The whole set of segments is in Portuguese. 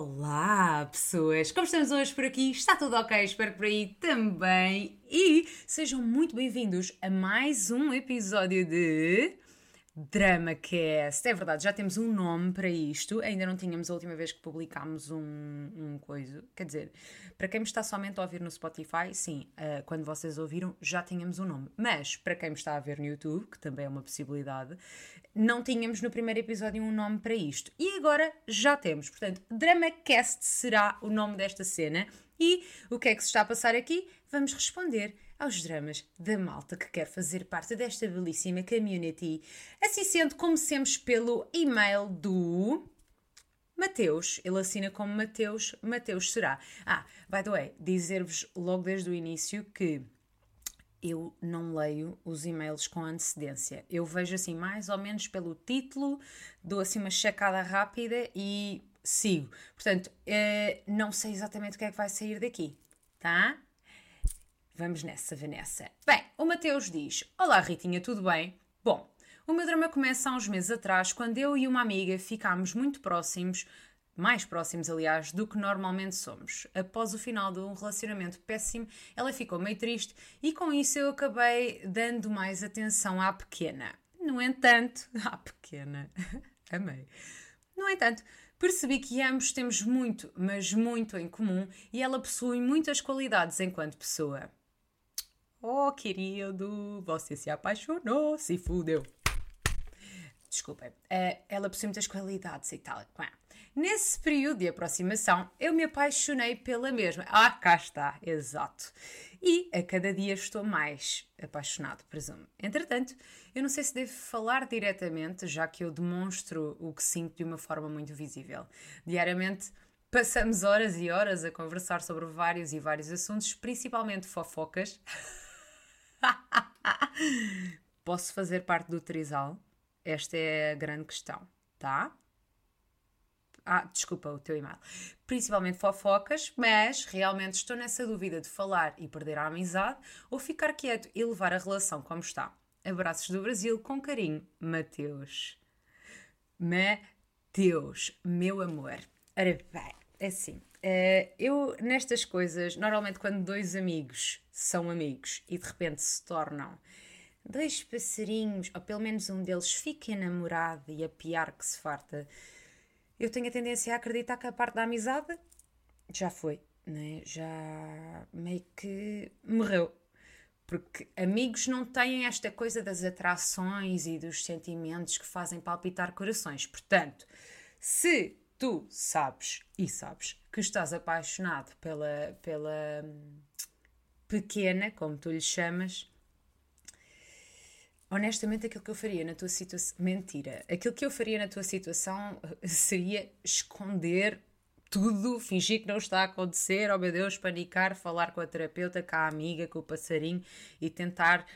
Olá, pessoas! Como estamos hoje por aqui? Está tudo ok? Espero que por aí também. E sejam muito bem-vindos a mais um episódio de DramaCast. É verdade, já temos um nome para isto. Ainda não tínhamos a última vez que publicámos um, um coisa. Quer dizer, para quem me está somente a ouvir no Spotify, sim, uh, quando vocês ouviram, já tínhamos um nome. Mas para quem me está a ver no YouTube, que também é uma possibilidade, não tínhamos no primeiro episódio um nome para isto. E agora já temos. Portanto, DramaCast será o nome desta cena. E o que é que se está a passar aqui? Vamos responder aos dramas da malta que quer fazer parte desta belíssima community. Assim sendo, comecemos pelo e-mail do. Mateus, ele assina como Mateus, Mateus será. Ah, by the way, dizer-vos logo desde o início que eu não leio os e-mails com antecedência. Eu vejo assim mais ou menos pelo título, dou assim uma checada rápida e sigo. Portanto, eh, não sei exatamente o que é que vai sair daqui, tá? Vamos nessa, Vanessa. Bem, o Mateus diz: Olá, Ritinha, tudo bem? Bom, o meu drama começa há uns meses atrás, quando eu e uma amiga ficámos muito próximos, mais próximos, aliás, do que normalmente somos. Após o final de um relacionamento péssimo, ela ficou meio triste e com isso eu acabei dando mais atenção à pequena. No entanto, à pequena, amei. No entanto, percebi que ambos temos muito, mas muito em comum e ela possui muitas qualidades enquanto pessoa. Oh, querido, você se apaixonou, se fudeu. Desculpem, uh, ela possui muitas qualidades e tal. Nesse período de aproximação, eu me apaixonei pela mesma. Ah, cá está, exato. E a cada dia estou mais apaixonado, presumo. Entretanto, eu não sei se devo falar diretamente, já que eu demonstro o que sinto de uma forma muito visível. Diariamente passamos horas e horas a conversar sobre vários e vários assuntos, principalmente fofocas. Posso fazer parte do trisal? Esta é a grande questão, tá? Ah, desculpa o teu e-mail. Principalmente fofocas, mas realmente estou nessa dúvida de falar e perder a amizade ou ficar quieto e levar a relação como está. Abraços do Brasil com carinho, Mateus. Mateus, meu amor. Ora bem, é assim, Uh, eu, nestas coisas, normalmente quando dois amigos são amigos e de repente se tornam dois passarinhos, ou pelo menos um deles fica enamorado e a piar que se farta, eu tenho a tendência a acreditar que a parte da amizade já foi, né? já meio que morreu. Porque amigos não têm esta coisa das atrações e dos sentimentos que fazem palpitar corações. Portanto, se tu sabes e sabes que estás apaixonado pela, pela hum, pequena, como tu lhe chamas, honestamente aquilo que eu faria na tua situação. Mentira. Aquilo que eu faria na tua situação seria esconder tudo, fingir que não está a acontecer, oh meu Deus, panicar, falar com a terapeuta, com a amiga, com o passarinho e tentar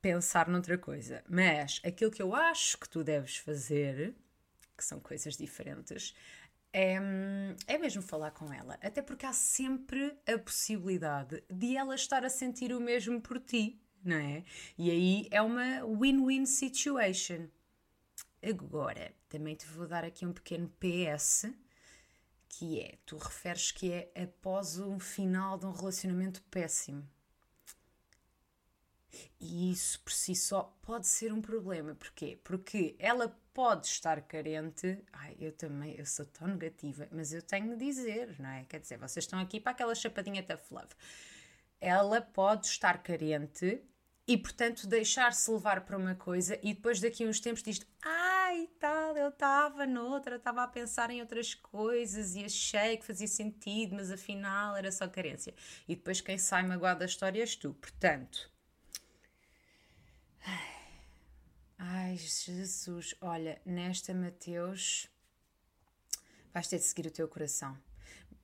pensar noutra coisa. Mas aquilo que eu acho que tu deves fazer, que são coisas diferentes, é, é mesmo falar com ela. Até porque há sempre a possibilidade de ela estar a sentir o mesmo por ti, não é? E aí é uma win-win situation. Agora, também te vou dar aqui um pequeno PS, que é, tu referes que é após um final de um relacionamento péssimo. E isso por si só pode ser um problema. Porquê? Porque ela pode estar carente. Ai, eu também, eu sou tão negativa, mas eu tenho de dizer, não é? Quer dizer, vocês estão aqui para aquela chapadinha tough love. Ela pode estar carente e, portanto, deixar-se levar para uma coisa e depois daqui a uns tempos diz ai, tal, eu estava noutra, estava a pensar em outras coisas e achei que fazia sentido, mas afinal era só carência. E depois quem sai magoado da história és tu. Portanto. Ai, Jesus, olha, nesta Mateus vais ter de seguir o teu coração.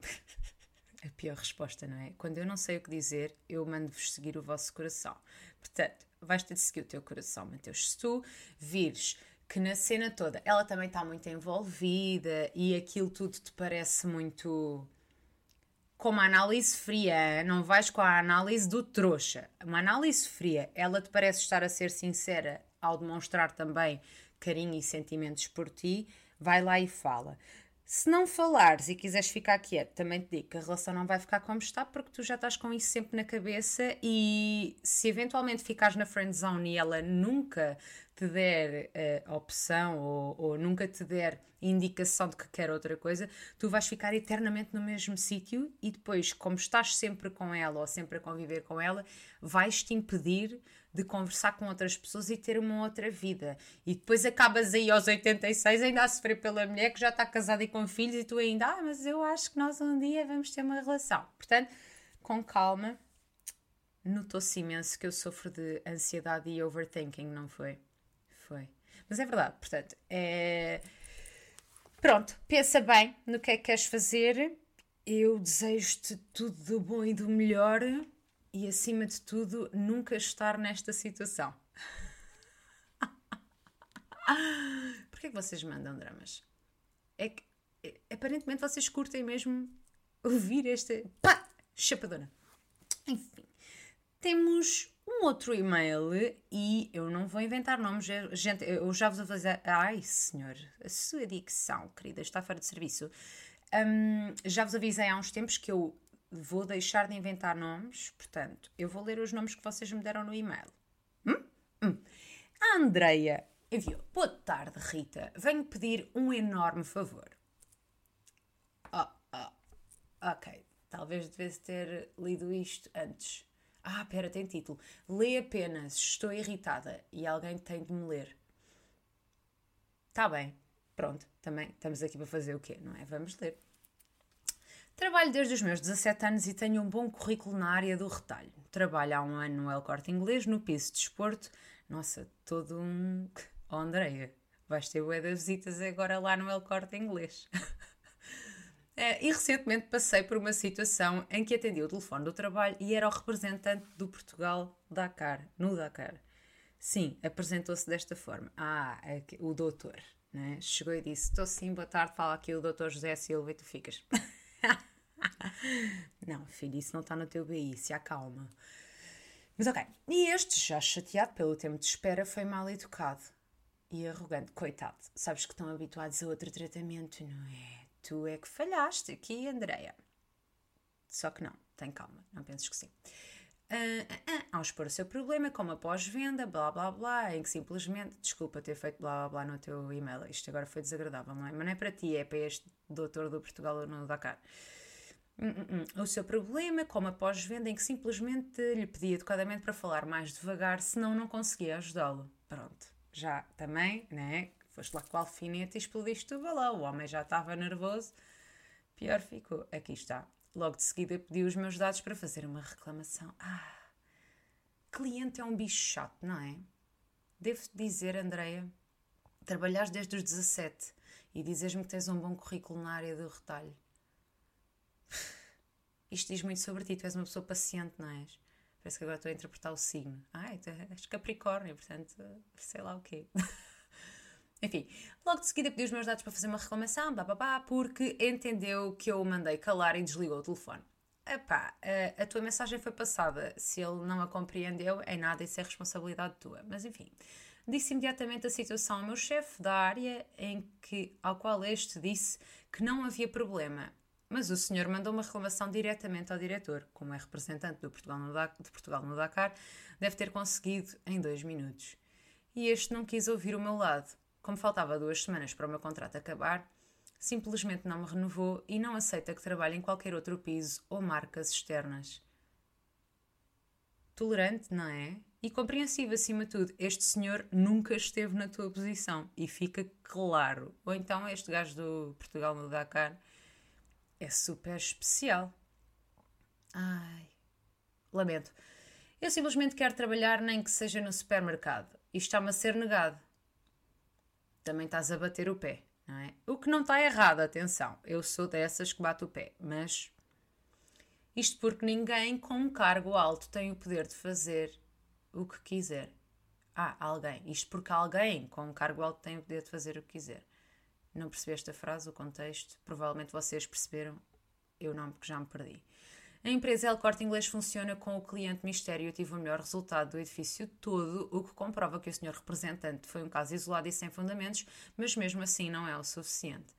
A pior resposta, não é? Quando eu não sei o que dizer, eu mando-vos seguir o vosso coração. Portanto, vais ter de seguir o teu coração, Mateus. Se tu vires que na cena toda ela também está muito envolvida e aquilo tudo te parece muito como a análise fria, não vais com a análise do trouxa. Uma análise fria, ela te parece estar a ser sincera ao demonstrar também carinho e sentimentos por ti, vai lá e fala. Se não falares e quiseres ficar quieto, também te digo que a relação não vai ficar como está porque tu já estás com isso sempre na cabeça e se eventualmente ficares na friend zone e ela nunca te der uh, opção ou, ou, nunca te der indicação de que quer outra coisa, tu vais ficar eternamente no mesmo sítio e depois, como estás sempre com ela ou sempre a conviver com ela, vais-te impedir de conversar com outras pessoas e ter uma outra vida. E depois acabas aí aos 86 ainda a sofrer pela mulher que já está casada e com filhos e tu ainda, ah, mas eu acho que nós um dia vamos ter uma relação. Portanto, com calma, notou-se imenso que eu sofro de ansiedade e overthinking, não foi? Foi. Mas é verdade, portanto, é... Pronto, pensa bem no que é que queres fazer. Eu desejo-te tudo do bom e do melhor e, acima de tudo, nunca estar nesta situação. Porquê que vocês mandam dramas? É que, é, aparentemente, vocês curtem mesmo ouvir esta. Pá! Chapadona. Enfim, temos um outro e-mail e eu não vou inventar nomes, gente, eu já vos avisei. Ai, senhor, a sua dicção, querida, está fora de serviço. Um, já vos avisei há uns tempos que eu vou deixar de inventar nomes, portanto, eu vou ler os nomes que vocês me deram no e-mail. Hum? Hum. A Andreia enviou: Boa tarde, Rita. Venho pedir um enorme favor. Oh, oh, ok. Talvez devesse ter lido isto antes. Ah, pera, tem título. Lê apenas, estou irritada e alguém tem de me ler. Tá bem, pronto, também estamos aqui para fazer o quê, não é? Vamos ler. Trabalho desde os meus 17 anos e tenho um bom currículo na área do retalho. Trabalho há um ano no El Corte Inglês, no piso de desporto. Nossa, todo um. Oh, Andreia, vais ter bué de visitas agora lá no El Corte Inglês. É, e recentemente passei por uma situação em que atendi o telefone do trabalho e era o representante do Portugal Dakar, no Dakar. Sim, apresentou-se desta forma. Ah, é o doutor. Né? Chegou e disse: Estou sim, boa tarde, fala aqui o doutor José Silva e tu ficas. não, filho, isso não está no teu BI, se acalma. Mas ok. E este, já chateado pelo tempo de espera, foi mal educado e arrogante. Coitado, sabes que estão habituados a outro tratamento, não é? Tu é que falhaste aqui, Andreia. Só que não, tem calma, não penses que sim. Uh, uh, uh, ao expor o seu problema, como após venda, blá blá blá, em que simplesmente, desculpa ter feito blá blá blá no teu e-mail, isto agora foi desagradável, não é? Mas não é para ti, é para este doutor do Portugal no Dakar. Hum, hum, hum. O seu problema, como após venda, em que simplesmente lhe pedi educadamente para falar mais devagar, senão não conseguia ajudá-lo. Pronto, já também, né? Foste lá com o alfinete e explodiste o balão. O homem já estava nervoso, pior ficou. Aqui está. Logo de seguida pedi os meus dados para fazer uma reclamação. Ah, cliente é um bicho chato, não é? Devo-te dizer, Andreia, trabalhas desde os 17 e dizes-me que tens um bom currículo na área do retalho. Isto diz muito sobre ti, tu és uma pessoa paciente, não és? Parece que agora estou a interpretar o signo. Ah, és Capricórnio, portanto, sei lá o quê. Enfim, logo de seguida pedi os meus dados para fazer uma reclamação, blá, porque entendeu que eu o mandei calar e desligou o telefone. Epá, a, a tua mensagem foi passada. Se ele não a compreendeu, é nada, isso é responsabilidade tua. Mas enfim, disse imediatamente a situação ao meu chefe da área, em que, ao qual este disse que não havia problema. Mas o senhor mandou uma reclamação diretamente ao diretor, como é representante do Portugal no de Portugal no Dakar, deve ter conseguido em dois minutos. E este não quis ouvir o meu lado como faltava duas semanas para o meu contrato acabar, simplesmente não me renovou e não aceita que trabalhe em qualquer outro piso ou marcas externas. Tolerante, não é? E compreensivo acima de tudo. Este senhor nunca esteve na tua posição e fica claro. Ou então este gajo do Portugal no Dakar é super especial. Ai, lamento. Eu simplesmente quero trabalhar nem que seja no supermercado. Isto está-me a ser negado também estás a bater o pé, não é? O que não está errado, atenção, eu sou dessas que bate o pé, mas isto porque ninguém com um cargo alto tem o poder de fazer o que quiser. Ah, alguém. Isto porque alguém com um cargo alto tem o poder de fazer o que quiser. Não percebeste a frase, o contexto? Provavelmente vocês perceberam. Eu não, porque já me perdi. A empresa El Corte Inglês funciona com o cliente mistério e tive o melhor resultado do edifício todo, o que comprova que o senhor representante foi um caso isolado e sem fundamentos, mas mesmo assim não é o suficiente.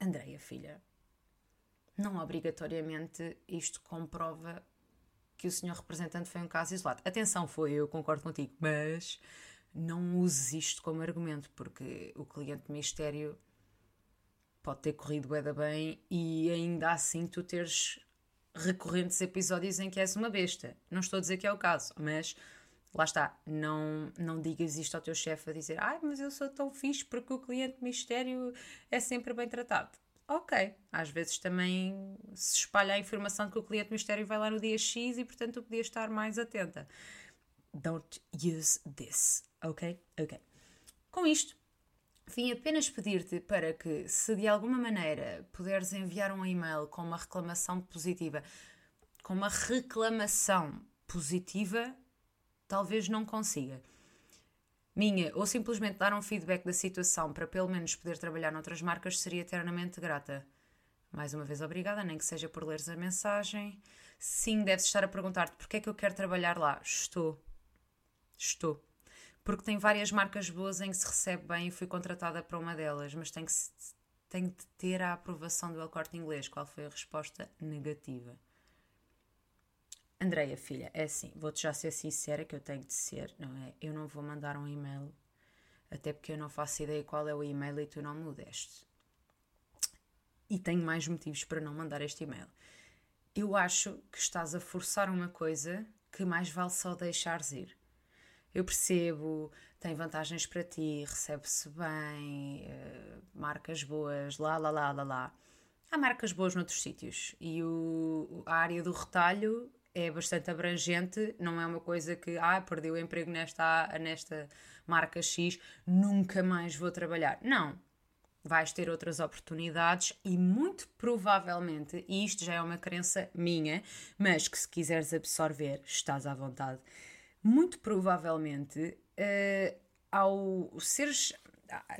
Andreia, filha, não obrigatoriamente isto comprova que o senhor representante foi um caso isolado. Atenção, foi, eu concordo contigo, mas não uses isto como argumento, porque o cliente mistério pode ter corrido bem, bem e ainda assim tu teres recorrentes episódios em que és uma besta. Não estou a dizer que é o caso, mas lá está, não, não digas isto ao teu chefe a dizer ai, mas eu sou tão fixe porque o cliente mistério é sempre bem tratado. Ok, às vezes também se espalha a informação que o cliente mistério vai lá no dia X e portanto tu podias estar mais atenta. Don't use this, ok? Ok. Com isto, Vim apenas pedir-te para que, se de alguma maneira puderes enviar um e-mail com uma reclamação positiva, com uma reclamação positiva, talvez não consiga. Minha, ou simplesmente dar um feedback da situação para pelo menos poder trabalhar noutras marcas, seria eternamente grata. Mais uma vez, obrigada, nem que seja por leres a mensagem. Sim, deves estar a perguntar-te porque é que eu quero trabalhar lá. Estou. Estou porque tem várias marcas boas em que se recebe bem e fui contratada para uma delas, mas tem que, tem que ter a aprovação do El Corte Inglês. Qual foi a resposta? Negativa. Andreia, filha, é assim, vou-te já ser sincera que eu tenho de ser, não é? Eu não vou mandar um e-mail, até porque eu não faço ideia qual é o e-mail e tu não me. E tenho mais motivos para não mandar este e-mail. Eu acho que estás a forçar uma coisa que mais vale só deixares ir eu percebo, tem vantagens para ti, recebe-se bem, uh, marcas boas, lá, lá, lá, lá, lá. Há marcas boas noutros sítios e o, a área do retalho é bastante abrangente, não é uma coisa que, ah, perdi o emprego nesta, nesta marca X, nunca mais vou trabalhar. Não. Vais ter outras oportunidades e muito provavelmente, e isto já é uma crença minha, mas que se quiseres absorver, estás à vontade muito provavelmente, uh, ao seres.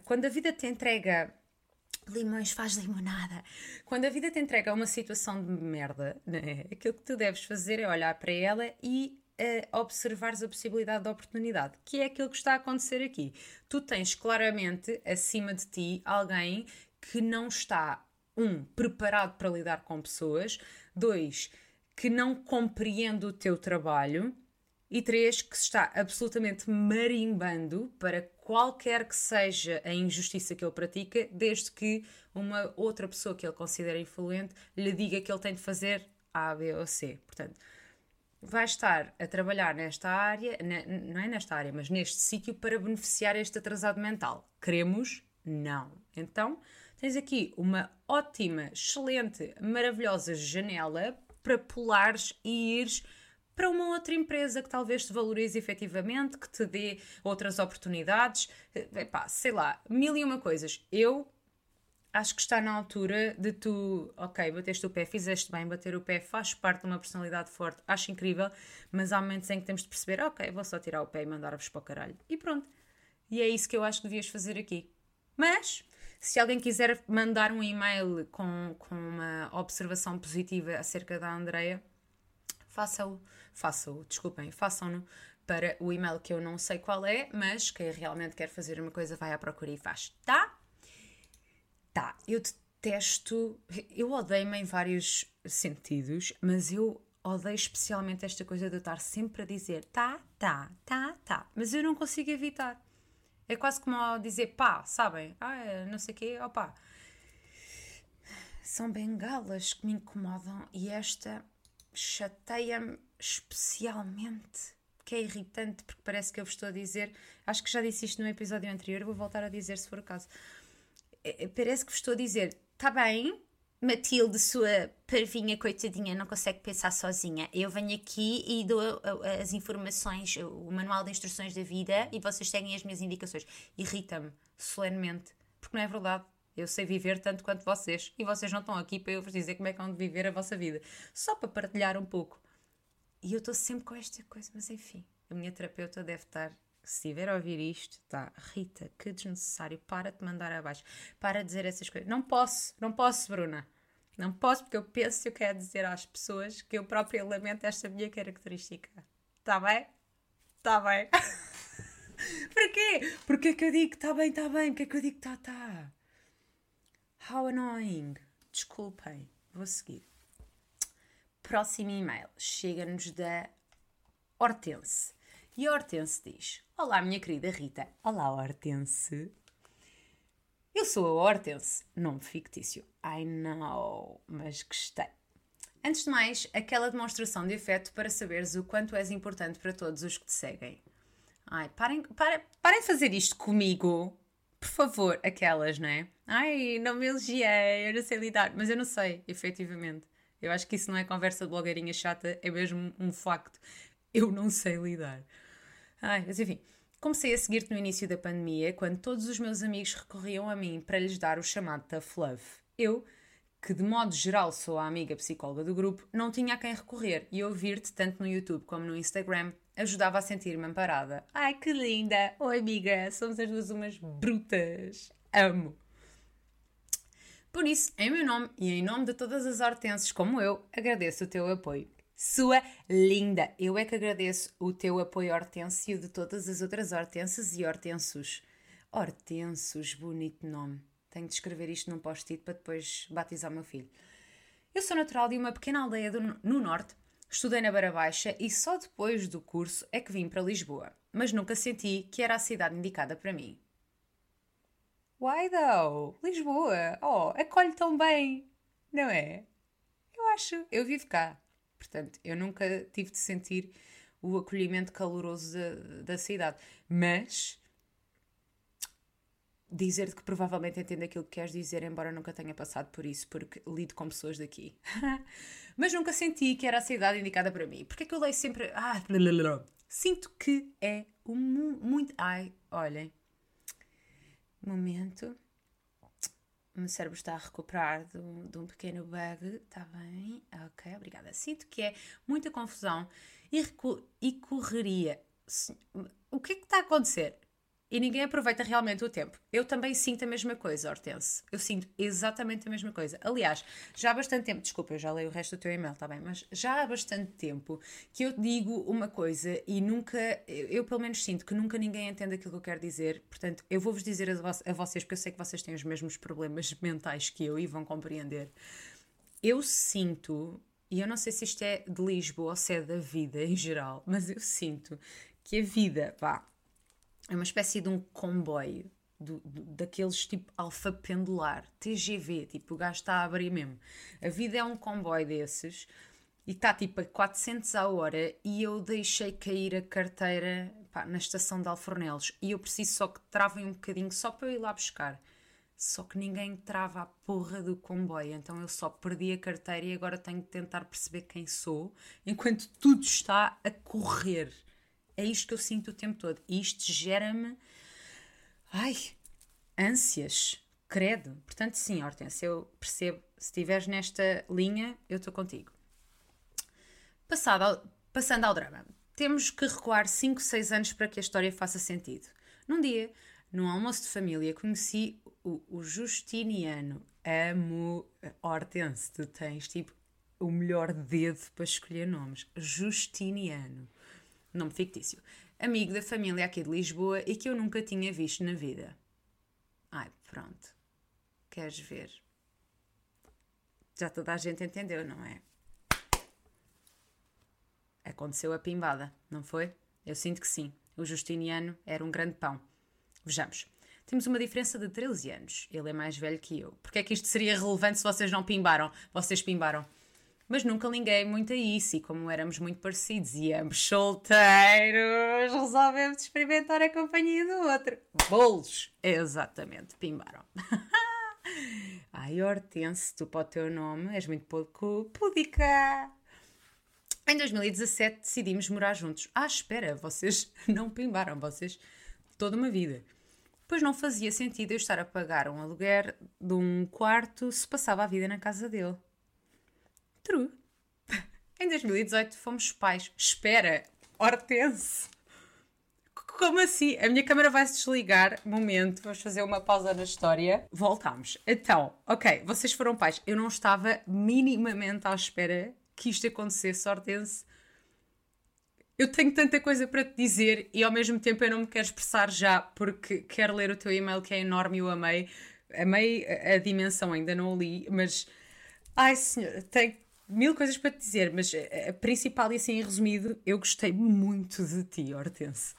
Quando a vida te entrega limões faz limonada. Quando a vida te entrega uma situação de merda, né? aquilo que tu deves fazer é olhar para ela e uh, observares a possibilidade de oportunidade, que é aquilo que está a acontecer aqui. Tu tens claramente acima de ti alguém que não está, um, preparado para lidar com pessoas, dois, que não compreende o teu trabalho e três, que se está absolutamente marimbando para qualquer que seja a injustiça que ele pratica, desde que uma outra pessoa que ele considera influente lhe diga que ele tem de fazer A, B ou C. Portanto, vai estar a trabalhar nesta área, não é nesta área, mas neste sítio para beneficiar este atrasado mental. Queremos? Não. Então, tens aqui uma ótima, excelente, maravilhosa janela para pulares e ires para uma outra empresa que talvez te valorize efetivamente, que te dê outras oportunidades, eh, epá, sei lá, mil e uma coisas. Eu acho que está na altura de tu, ok, bateste o pé, fizeste bem, bater o pé faz parte de uma personalidade forte, acho incrível, mas há momentos em que temos de perceber, ok, vou só tirar o pé e mandar-vos para o caralho. E pronto. E é isso que eu acho que devias fazer aqui. Mas, se alguém quiser mandar um e-mail com, com uma observação positiva acerca da Andreia, faça-o, faça-o, desculpem, façam-no para o e-mail que eu não sei qual é, mas quem realmente quer fazer uma coisa vai à procura e faz, tá? Tá, eu detesto, eu odeio-me em vários sentidos, mas eu odeio especialmente esta coisa de eu estar sempre a dizer tá, tá, tá, tá, mas eu não consigo evitar. É quase como dizer pá, sabem? Ah, não sei o quê, opá. São bengalas que me incomodam e esta chateia-me especialmente, que é irritante, porque parece que eu vos estou a dizer, acho que já disse isto no episódio anterior, vou voltar a dizer se for o caso. É, é, parece que vos estou a dizer, está bem, Matilde, sua parvinha coitadinha, não consegue pensar sozinha. Eu venho aqui e dou as informações, o manual de instruções da vida e vocês seguem as minhas indicações. Irrita-me solenemente, porque não é verdade. Eu sei viver tanto quanto vocês e vocês não estão aqui para eu vos dizer como é que vão viver a vossa vida. Só para partilhar um pouco. E eu estou sempre com esta coisa, mas enfim, a minha terapeuta deve estar. Se estiver a ouvir isto, tá, Rita, que desnecessário, para te mandar abaixo, para dizer essas coisas. Não posso, não posso, Bruna. Não posso, porque eu penso que eu quero dizer às pessoas que eu própria lamento esta minha característica. Está bem? Está bem. Porquê? Porquê que eu digo está bem, está bem? Porquê que eu digo está, está? How annoying. Desculpem, vou seguir. Próximo e-mail chega-nos da Hortense. E a Hortense diz: Olá, minha querida Rita. Olá, Hortense. Eu sou a Hortense, nome fictício. I know, mas gostei. Antes de mais, aquela demonstração de afeto para saberes o quanto és importante para todos os que te seguem. Ai, parem, parem, parem de fazer isto comigo. Por favor, aquelas, não é? Ai, não me elogiei, eu não sei lidar. Mas eu não sei, efetivamente. Eu acho que isso não é conversa de blogueirinha chata, é mesmo um facto. Eu não sei lidar. Ai, mas enfim. Comecei a seguir-te no início da pandemia, quando todos os meus amigos recorriam a mim para lhes dar o chamado tough love. Eu, que de modo geral sou a amiga psicóloga do grupo, não tinha a quem recorrer e ouvir-te tanto no YouTube como no Instagram ajudava a sentir-me amparada. Ai que linda! Oi amiga, somos as duas umas brutas. Amo! Por isso, em meu nome e em nome de todas as hortenses como eu, agradeço o teu apoio sua linda. Eu é que agradeço o teu apoio hortense e o de todas as outras hortenses e hortensos. Hortensos, bonito nome. Tenho de escrever isto num post-it para depois batizar o meu filho. Eu sou natural de uma pequena aldeia do, no norte, estudei na Beira Baixa e só depois do curso é que vim para Lisboa, mas nunca senti que era a cidade indicada para mim. Why though? Lisboa! Oh, acolhe tão bem! Não é? Eu acho, eu vivo cá. Portanto, eu nunca tive de sentir o acolhimento caloroso da, da cidade. Mas dizer-te que provavelmente entendo aquilo que queres dizer, embora nunca tenha passado por isso, porque lido com pessoas daqui. Mas nunca senti que era a cidade indicada para mim. Porque é que eu leio sempre. Ah, sinto que é um muito. Ai, olhem. Momento. O meu cérebro está a recuperar de um, de um pequeno bug. Está bem? Ok, obrigada. Sinto que é muita confusão e, e correria. O que é que está a acontecer? E ninguém aproveita realmente o tempo. Eu também sinto a mesma coisa, Hortense. Eu sinto exatamente a mesma coisa. Aliás, já há bastante tempo, desculpa, eu já leio o resto do teu e-mail, está bem? Mas já há bastante tempo que eu digo uma coisa e nunca, eu, pelo menos sinto que nunca ninguém entende aquilo que eu quero dizer. Portanto, eu vou-vos dizer a, a vocês, porque eu sei que vocês têm os mesmos problemas mentais que eu e vão compreender. Eu sinto e eu não sei se isto é de Lisboa ou se é da vida em geral, mas eu sinto que a vida, vá, é uma espécie de um comboio do, do, daqueles tipo alfa pendular, TGV, tipo o gajo está a abrir mesmo. A vida é um comboio desses e está tipo a 400 a hora e eu deixei cair a carteira pá, na estação de Alfornelos e eu preciso só que travem um bocadinho só para eu ir lá buscar. Só que ninguém trava a porra do comboio, então eu só perdi a carteira e agora tenho de tentar perceber quem sou enquanto tudo está a correr. É isto que eu sinto o tempo todo. E isto gera-me. Ai, ânsias. Credo. Portanto, sim, Hortense, eu percebo. Se estiveres nesta linha, eu estou contigo. Passado ao, passando ao drama. Temos que recuar 5, 6 anos para que a história faça sentido. Num dia, num almoço de família, conheci o, o Justiniano. Amo Hortense. Tu tens tipo o melhor dedo para escolher nomes. Justiniano nome fictício, amigo da família aqui de Lisboa e que eu nunca tinha visto na vida. Ai, pronto. Queres ver? Já toda a gente entendeu, não é? Aconteceu a pimbada, não foi? Eu sinto que sim. O Justiniano era um grande pão. Vejamos. Temos uma diferença de 13 anos. Ele é mais velho que eu. Porquê é que isto seria relevante se vocês não pimbaram? Vocês pimbaram. Mas nunca liguei muito a isso e como éramos muito parecidos e ambos solteiros, resolvemos experimentar a companhia do outro. Bolos! Exatamente, pimbaram. Ai, Hortense, tu para o teu nome és muito pouco pudica. Em 2017 decidimos morar juntos. Ah, espera, vocês não pimbaram, vocês toda uma vida. Pois não fazia sentido eu estar a pagar um aluguer de um quarto se passava a vida na casa dele. True. Em 2018 fomos pais. Espera, Hortense. Como assim? A minha câmera vai se desligar. Momento, vamos fazer uma pausa na história. Voltamos. Então, ok, vocês foram pais. Eu não estava minimamente à espera que isto acontecesse, Hortense. Eu tenho tanta coisa para te dizer e ao mesmo tempo eu não me quero expressar já porque quero ler o teu e-mail que é enorme e eu amei. amei a, dimensão, ainda não o li, mas. Ai senhor, tenho mil coisas para te dizer, mas a principal e assim resumido, eu gostei muito de ti, Hortense.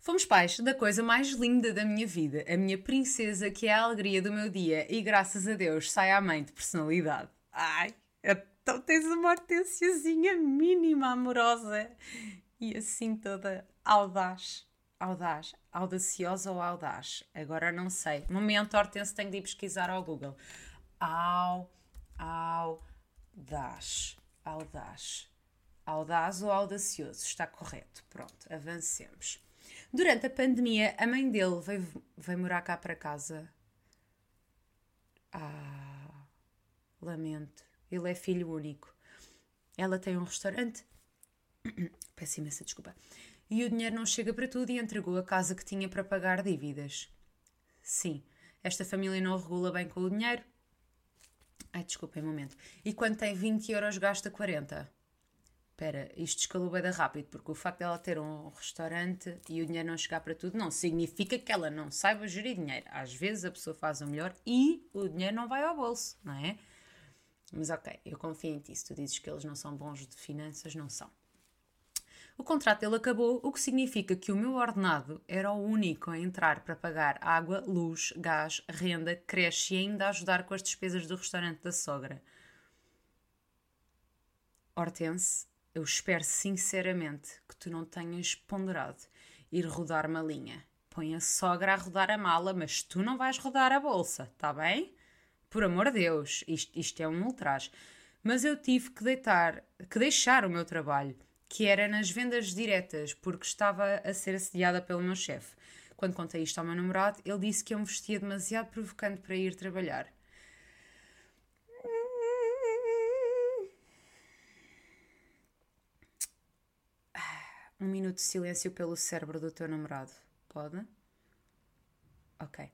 Fomos pais da coisa mais linda da minha vida, a minha princesa, que é a alegria do meu dia, e graças a Deus sai à mãe de personalidade. Ai, então tens uma hortensiazinha mínima, amorosa e assim toda audaz. Audaz, audaciosa ou audaz? Agora não sei. Momento, Hortense, tenho de ir pesquisar ao Google. Au, audaz, audaz. Audaz ou audacioso? Está correto. Pronto, avancemos. Durante a pandemia, a mãe dele veio, veio morar cá para casa. Ah, lamento. Ele é filho único. Ela tem um restaurante. Peço imensa desculpa. E o dinheiro não chega para tudo e entregou a casa que tinha para pagar dívidas. Sim, esta família não regula bem com o dinheiro. Ai, desculpem um momento. E quando tem 20 euros, gasta 40 espera, isto escalou bem rápido, porque o facto dela ter um restaurante e o dinheiro não chegar para tudo não significa que ela não saiba gerir dinheiro. Às vezes a pessoa faz o melhor e o dinheiro não vai ao bolso, não é? Mas ok, eu confio em ti. Se tu dizes que eles não são bons de finanças, não são. O contrato dele acabou, o que significa que o meu ordenado era o único a entrar para pagar água, luz, gás, renda, creche e ainda ajudar com as despesas do restaurante da sogra. Hortense eu espero sinceramente que tu não tenhas ponderado ir rodar uma linha. Põe a sogra a rodar a mala, mas tu não vais rodar a bolsa, tá bem? Por amor de Deus, isto, isto é um ultraje. Mas eu tive que, deitar, que deixar o meu trabalho, que era nas vendas diretas, porque estava a ser assediada pelo meu chefe. Quando contei isto ao meu namorado, ele disse que eu me vestia demasiado provocante para ir trabalhar. um minuto de silêncio pelo cérebro do teu namorado. Pode? Ok.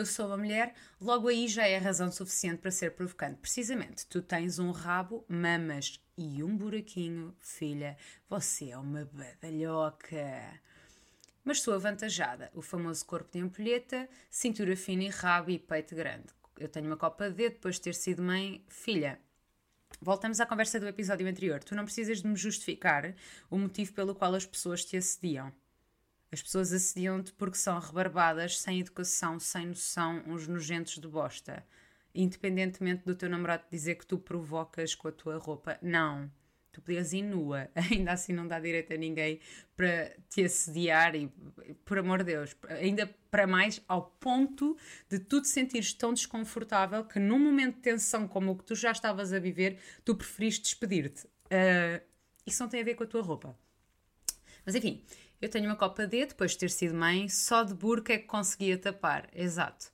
Eu sou uma mulher, logo aí já é razão suficiente para ser provocante. Precisamente, tu tens um rabo, mamas e um buraquinho, filha. Você é uma badalhoca. Mas sou avantajada. O famoso corpo de ampulheta, cintura fina e rabo e peito grande. Eu tenho uma copa de dedo depois de ter sido mãe. Filha, Voltamos à conversa do episódio anterior. Tu não precisas de me justificar o motivo pelo qual as pessoas te assediam. As pessoas assediam-te porque são rebarbadas, sem educação, sem noção, uns nojentos de bosta. Independentemente do teu namorado dizer que tu provocas com a tua roupa. Não. Tu podias ir nua, ainda assim não dá direito a ninguém para te assediar e, por amor de Deus, ainda para mais ao ponto de tu te sentires tão desconfortável que num momento de tensão como o que tu já estavas a viver, tu preferiste despedir-te. Uh, isso não tem a ver com a tua roupa. Mas enfim, eu tenho uma copa de depois de ter sido mãe, só de burca é que conseguia tapar, exato.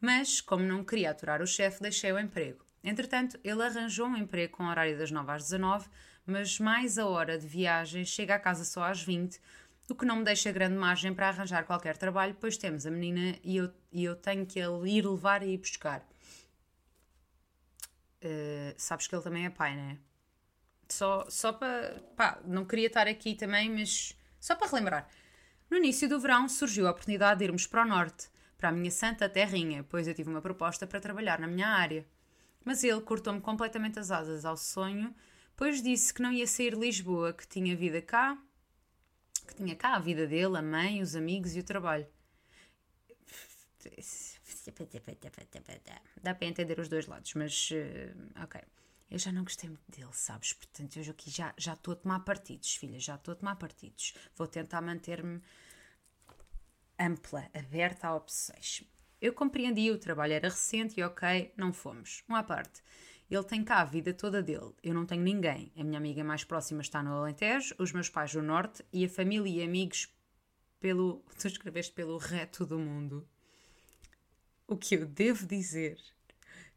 Mas, como não queria aturar o chefe, deixei o emprego. Entretanto, ele arranjou um emprego com horário das 9 às 19, mas mais a hora de viagem chega a casa só às 20, o que não me deixa grande margem para arranjar qualquer trabalho, pois temos a menina e eu, e eu tenho que ir levar e ir buscar. Uh, sabes que ele também é pai, não é? Só, só para. Pá, não queria estar aqui também, mas só para relembrar. No início do verão surgiu a oportunidade de irmos para o norte, para a minha santa terrinha, pois eu tive uma proposta para trabalhar na minha área. Mas ele cortou-me completamente as asas ao sonho, pois disse que não ia sair de Lisboa, que tinha vida cá, que tinha cá a vida dele, a mãe, os amigos e o trabalho. Dá para entender os dois lados, mas uh, ok. Eu já não gostei muito dele, sabes? Portanto, eu aqui já, já estou a tomar partidos, filha, já estou a tomar partidos. Vou tentar manter-me ampla, aberta a opções. Eu compreendi, o trabalho era recente e ok, não fomos. Um à parte. Ele tem cá a vida toda dele. Eu não tenho ninguém. A minha amiga mais próxima está no Alentejo, os meus pais no Norte e a família e amigos pelo. Tu escreveste pelo reto do mundo. O que eu devo dizer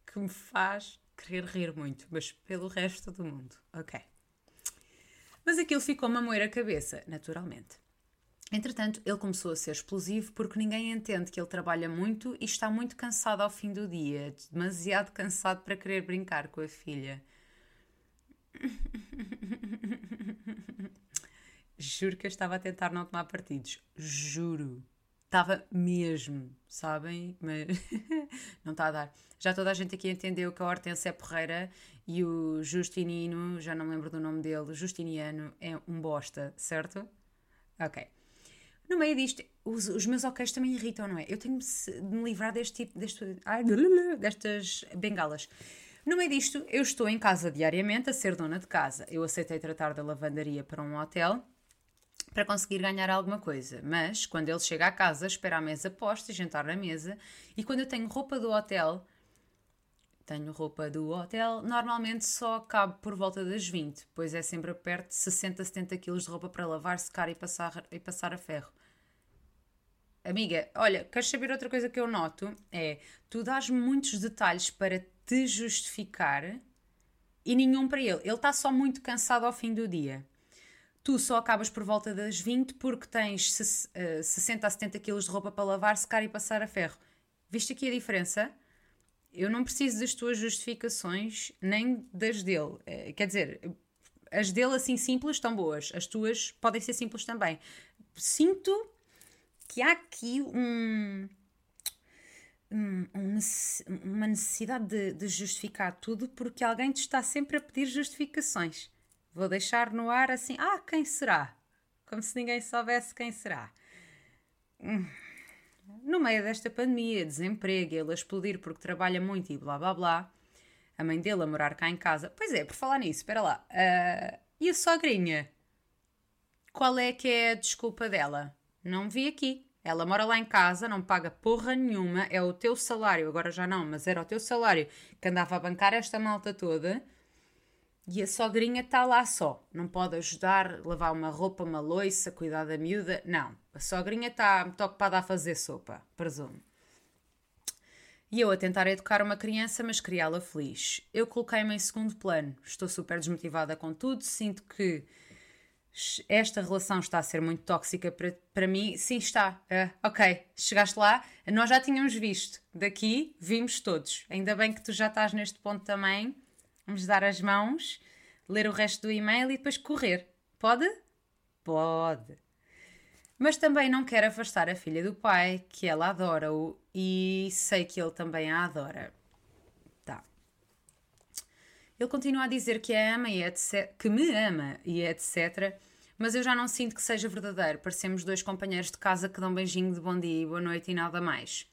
que me faz querer rir muito, mas pelo resto do mundo. Ok. Mas aquilo ficou-me a moer a cabeça, naturalmente. Entretanto, ele começou a ser explosivo porque ninguém entende que ele trabalha muito e está muito cansado ao fim do dia, demasiado cansado para querer brincar com a filha. Juro que eu estava a tentar não tomar partidos. Juro. Estava mesmo, sabem? Mas não está a dar. Já toda a gente aqui entendeu que a Hortense é porreira e o Justinino, já não me lembro do nome dele, Justiniano é um bosta, certo? Ok. No meio disto, os, os meus ok's também irritam, não é? Eu tenho de me livrar deste tipo, deste, ai, destas bengalas. No meio disto, eu estou em casa diariamente a ser dona de casa. Eu aceitei tratar da lavandaria para um hotel para conseguir ganhar alguma coisa. Mas quando ele chega à casa, espera a mesa posta e jantar na mesa. E quando eu tenho roupa do hotel, tenho roupa do hotel, normalmente só acabo por volta das 20, pois é sempre perto de 60, 70 quilos de roupa para lavar, secar e passar, e passar a ferro. Amiga, olha, queres saber outra coisa que eu noto? É, tu dás muitos detalhes para te justificar e nenhum para ele. Ele está só muito cansado ao fim do dia. Tu só acabas por volta das 20 porque tens 60 a 70 quilos de roupa para lavar, secar e passar a ferro. Viste aqui a diferença? Eu não preciso das tuas justificações nem das dele. Eh, quer dizer, as dele assim simples estão boas, as tuas podem ser simples também. Sinto que há aqui um, uma necessidade de, de, justificar tudo porque alguém te está sempre a pedir justificações. Vou deixar no ar assim: ah, quem será? Como se ninguém soubesse quem será. Hum. No meio desta pandemia, desemprego, ele a explodir porque trabalha muito e blá blá blá, a mãe dele a morar cá em casa. Pois é, por falar nisso, espera lá. Uh, e a sogrinha? Qual é que é a desculpa dela? Não vi aqui. Ela mora lá em casa, não paga porra nenhuma, é o teu salário, agora já não, mas era o teu salário que andava a bancar esta malta toda. E a sogrinha está lá só. Não pode ajudar, lavar uma roupa, uma loiça, cuidar da miúda. Não. A sogrinha está muito ocupada a fazer sopa, presumo. E eu a tentar educar uma criança, mas criá-la feliz. Eu coloquei-me em segundo plano. Estou super desmotivada com tudo. Sinto que esta relação está a ser muito tóxica para, para mim. Sim, está. Uh, ok, chegaste lá. Nós já tínhamos visto. Daqui vimos todos. Ainda bem que tu já estás neste ponto também. Vamos dar as mãos, ler o resto do e-mail e depois correr. Pode? Pode. Mas também não quero afastar a filha do pai, que ela adora-o e sei que ele também a adora. Tá. Ele continua a dizer que a ama e etc, que me ama e etc, mas eu já não sinto que seja verdadeiro. Parecemos dois companheiros de casa que dão beijinho de bom dia e boa noite e nada mais.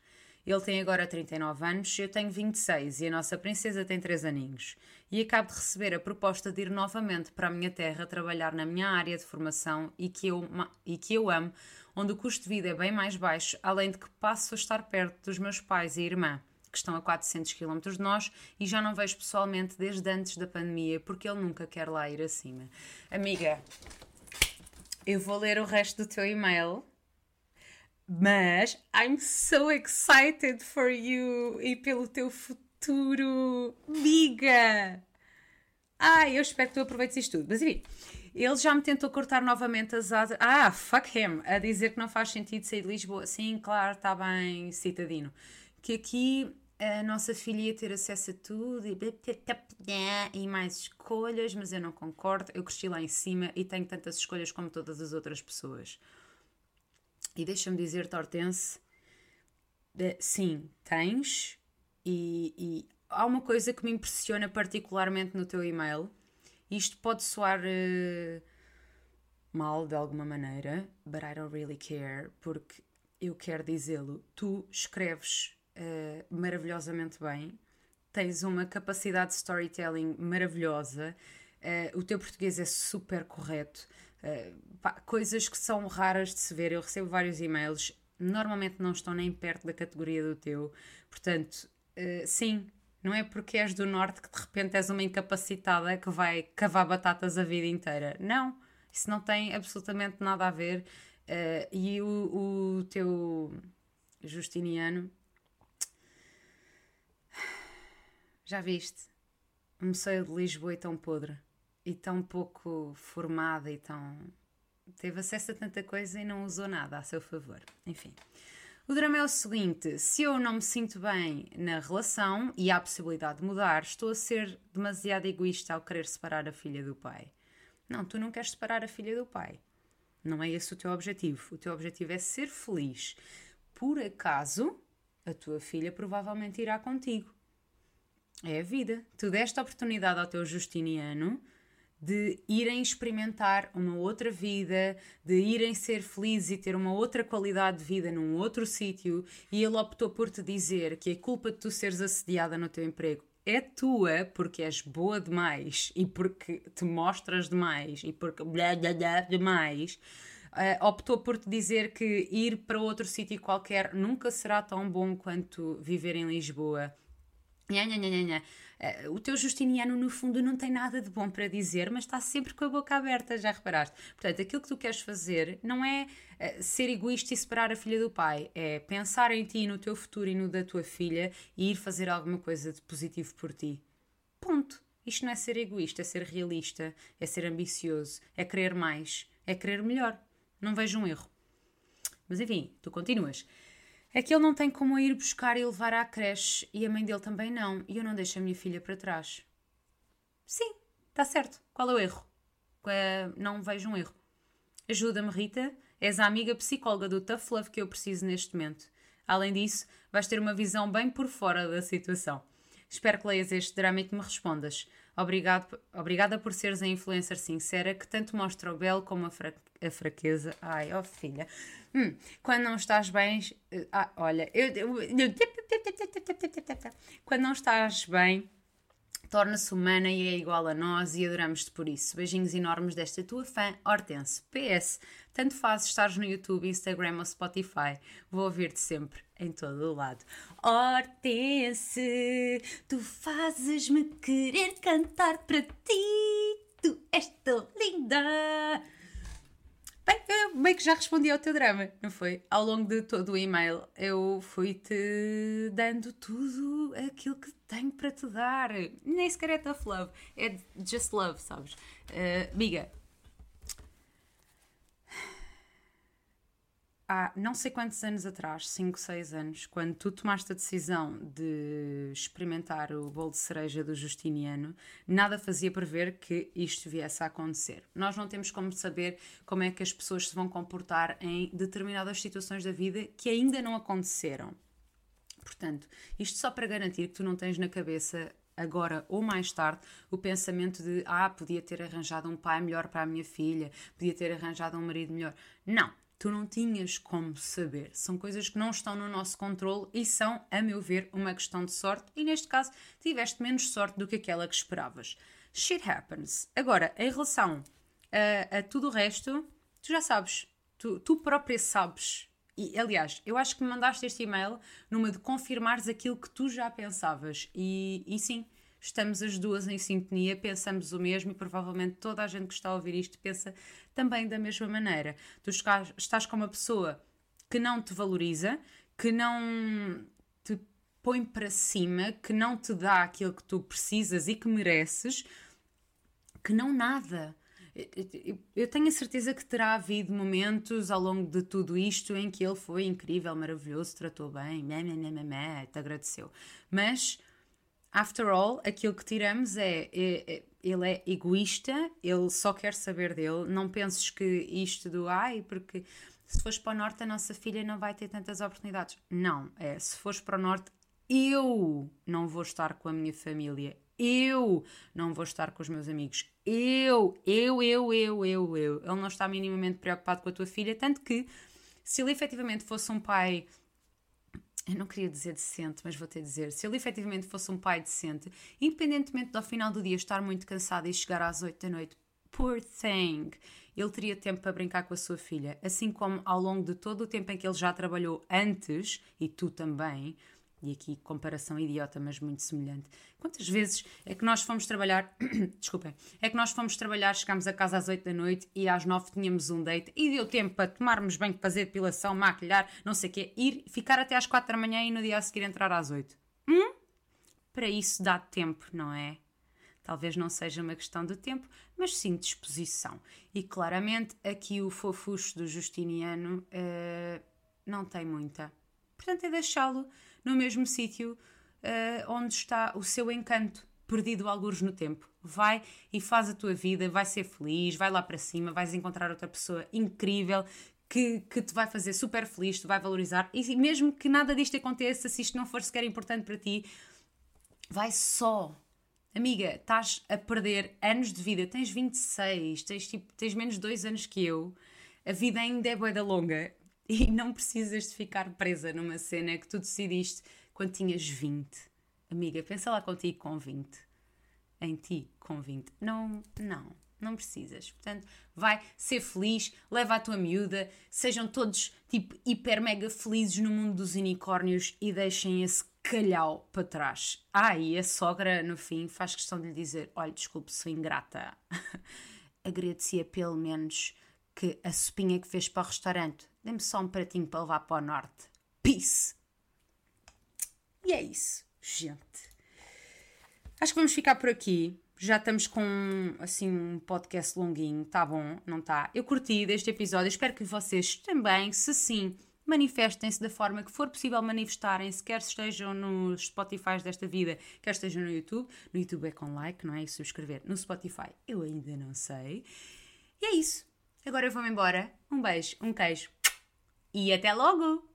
Ele tem agora 39 anos, eu tenho 26 e a nossa princesa tem 3 aninhos. E acabo de receber a proposta de ir novamente para a minha terra trabalhar na minha área de formação e que eu, e que eu amo, onde o custo de vida é bem mais baixo, além de que passo a estar perto dos meus pais e irmã que estão a 400 km de nós e já não vejo pessoalmente desde antes da pandemia porque ele nunca quer lá ir acima. Amiga, eu vou ler o resto do teu e-mail mas I'm so excited for you e pelo teu futuro, amiga! Ai, eu espero que tu aproveites isto tudo. Mas enfim, ele já me tentou cortar novamente as asas. Ah, fuck him! A dizer que não faz sentido sair de Lisboa. Sim, claro, está bem, citadino. Que aqui a nossa filha ia ter acesso a tudo e, e mais escolhas, mas eu não concordo. Eu cresci lá em cima e tenho tantas escolhas como todas as outras pessoas. E deixa-me dizer-te, Hortense, sim, tens, e, e, há uma coisa que me impressiona particularmente no teu e-mail. Isto pode soar uh, mal de alguma maneira, but I don't really care, porque eu quero dizê-lo. Tu escreves uh, maravilhosamente bem, tens uma capacidade de storytelling maravilhosa, uh, o teu português é super correto. Pá, coisas que são raras de se ver. Eu recebo vários e-mails, normalmente não estão nem perto da categoria do teu. Portanto, sim, não é porque és do norte que de repente és uma incapacitada que vai cavar batatas a vida inteira. Não, isso não tem absolutamente nada a ver. Uh, e o, o teu Justiniano, já viste? Um seio de Lisboa e tão podre e tão pouco formada e tão. teve acesso a tanta coisa e não usou nada a seu favor. Enfim. O drama é o seguinte: se eu não me sinto bem na relação e há a possibilidade de mudar, estou a ser demasiado egoísta ao querer separar a filha do pai. Não, tu não queres separar a filha do pai. Não é esse o teu objetivo. O teu objetivo é ser feliz. por acaso, a tua filha provavelmente irá contigo. É a vida. Tu deste oportunidade ao teu Justiniano de irem experimentar uma outra vida, de irem ser felizes e ter uma outra qualidade de vida num outro sítio, e ele optou por te dizer que a culpa de tu seres assediada no teu emprego é tua porque és boa demais e porque te mostras demais e porque blá blá blá demais. Uh, optou por te dizer que ir para outro sítio qualquer nunca será tão bom quanto viver em Lisboa. Nha, nha, nha, nha. Uh, o teu Justiniano, no fundo, não tem nada de bom para dizer, mas está sempre com a boca aberta, já reparaste? Portanto, aquilo que tu queres fazer não é uh, ser egoísta e separar a filha do pai, é pensar em ti, no teu futuro e no da tua filha e ir fazer alguma coisa de positivo por ti. Ponto. Isto não é ser egoísta, é ser realista, é ser ambicioso, é querer mais, é querer melhor. Não vejo um erro. Mas enfim, tu continuas. É que ele não tem como ir buscar e levar à creche e a mãe dele também não, e eu não deixo a minha filha para trás. Sim, está certo. Qual é o erro? Não vejo um erro. Ajuda-me, Rita. És a amiga psicóloga do Tough Love que eu preciso neste momento. Além disso, vais ter uma visão bem por fora da situação. Espero que leias este drama e que me respondas. Obrigado, obrigada por seres a influencer sincera que tanto mostra o belo como a, fra a fraqueza. Ai, ó oh filha. Hum, quando não estás bem. Ah, olha, eu, eu, eu, quando não estás bem torna-se humana e é igual a nós e adoramos-te por isso. Beijinhos enormes desta tua fã, Hortense. PS, tanto faz estares no YouTube, Instagram ou Spotify. Vou ouvir-te sempre, em todo o lado. Hortense, tu fazes-me querer cantar para ti. Tu és tão linda. Eu meio que já respondi ao teu drama, não foi? Ao longo de todo o e-mail, eu fui-te dando tudo aquilo que tenho para te dar. Nem sequer é tough love, é just love, sabes? Uh, há não sei quantos anos atrás, 5, 6 anos, quando tu tomaste a decisão de experimentar o bolo de cereja do Justiniano, nada fazia prever que isto viesse a acontecer. Nós não temos como saber como é que as pessoas se vão comportar em determinadas situações da vida que ainda não aconteceram. Portanto, isto só para garantir que tu não tens na cabeça agora ou mais tarde o pensamento de ah, podia ter arranjado um pai melhor para a minha filha, podia ter arranjado um marido melhor. Não, tu não tinhas como saber. São coisas que não estão no nosso controle e são, a meu ver, uma questão de sorte. E neste caso, tiveste menos sorte do que aquela que esperavas. Shit happens. Agora, em relação a, a tudo o resto, tu já sabes. Tu, tu própria sabes. E, aliás, eu acho que me mandaste este e-mail numa de confirmares aquilo que tu já pensavas. E, e sim, estamos as duas em sintonia, pensamos o mesmo e provavelmente toda a gente que está a ouvir isto pensa também da mesma maneira. Tu estás com uma pessoa que não te valoriza, que não te põe para cima, que não te dá aquilo que tu precisas e que mereces, que não nada. Eu tenho a certeza que terá havido momentos ao longo de tudo isto em que ele foi incrível, maravilhoso, tratou bem, mé, mé, mé, mé, te agradeceu. Mas after all, aquilo que tiramos é, é, é, ele é egoísta, ele só quer saber dele. Não penses que isto do ai, porque se fores para o norte a nossa filha não vai ter tantas oportunidades. Não, é se fores para o norte, eu não vou estar com a minha família. Eu não vou estar com os meus amigos. Eu, eu, eu, eu, eu, eu. Ele não está minimamente preocupado com a tua filha, tanto que se ele efetivamente fosse um pai eu não queria dizer decente, mas vou ter de dizer, se ele efetivamente fosse um pai decente, independentemente do ao final do dia estar muito cansado e chegar às 8 da noite, poor thing, ele teria tempo para brincar com a sua filha, assim como ao longo de todo o tempo em que ele já trabalhou antes, e tu também, e aqui comparação idiota, mas muito semelhante. Quantas vezes é que nós fomos trabalhar, desculpem, é que nós fomos trabalhar, chegámos a casa às 8 da noite e às 9 tínhamos um date e deu tempo para tomarmos banho, fazer depilação, maquilhar, não sei o quê, ir, ficar até às 4 da manhã e no dia a seguir entrar às 8. Hum? Para isso dá tempo, não é? Talvez não seja uma questão de tempo, mas sim de disposição. E claramente aqui o fofucho do Justiniano uh, não tem muita. Portanto, é deixá-lo no mesmo sítio uh, onde está o seu encanto, perdido alguns no tempo. Vai e faz a tua vida, vai ser feliz, vai lá para cima, vais encontrar outra pessoa incrível que, que te vai fazer super feliz, te vai valorizar, e mesmo que nada disto aconteça, se isto não for sequer importante para ti, vai só. Amiga, estás a perder anos de vida, tens 26, tens, tipo, tens menos de 2 anos que eu, a vida ainda é boa da longa e não precisas de ficar presa numa cena que tu decidiste quando tinhas 20. Amiga, pensa lá contigo com 20. Em ti com 20. Não, não. Não precisas. Portanto, vai ser feliz, leva a tua miúda, sejam todos tipo hiper mega felizes no mundo dos unicórnios e deixem esse calhau para trás. Ah, e a sogra no fim faz questão de lhe dizer: olha, desculpe, sou ingrata. Agradecia pelo menos que a sopinha que fez para o restaurante. Dê-me só um pratinho para levar para o norte. Peace! E é isso, gente. Acho que vamos ficar por aqui. Já estamos com assim um podcast longuinho, tá bom? Não tá? Eu curti deste episódio, espero que vocês também, se sim, manifestem-se da forma que for possível manifestarem-se, quer estejam nos Spotify desta vida, quer estejam no YouTube. No YouTube é com like, não é? E subscrever. No Spotify eu ainda não sei. E é isso. Agora eu vou-me embora. Um beijo, um queijo e até logo!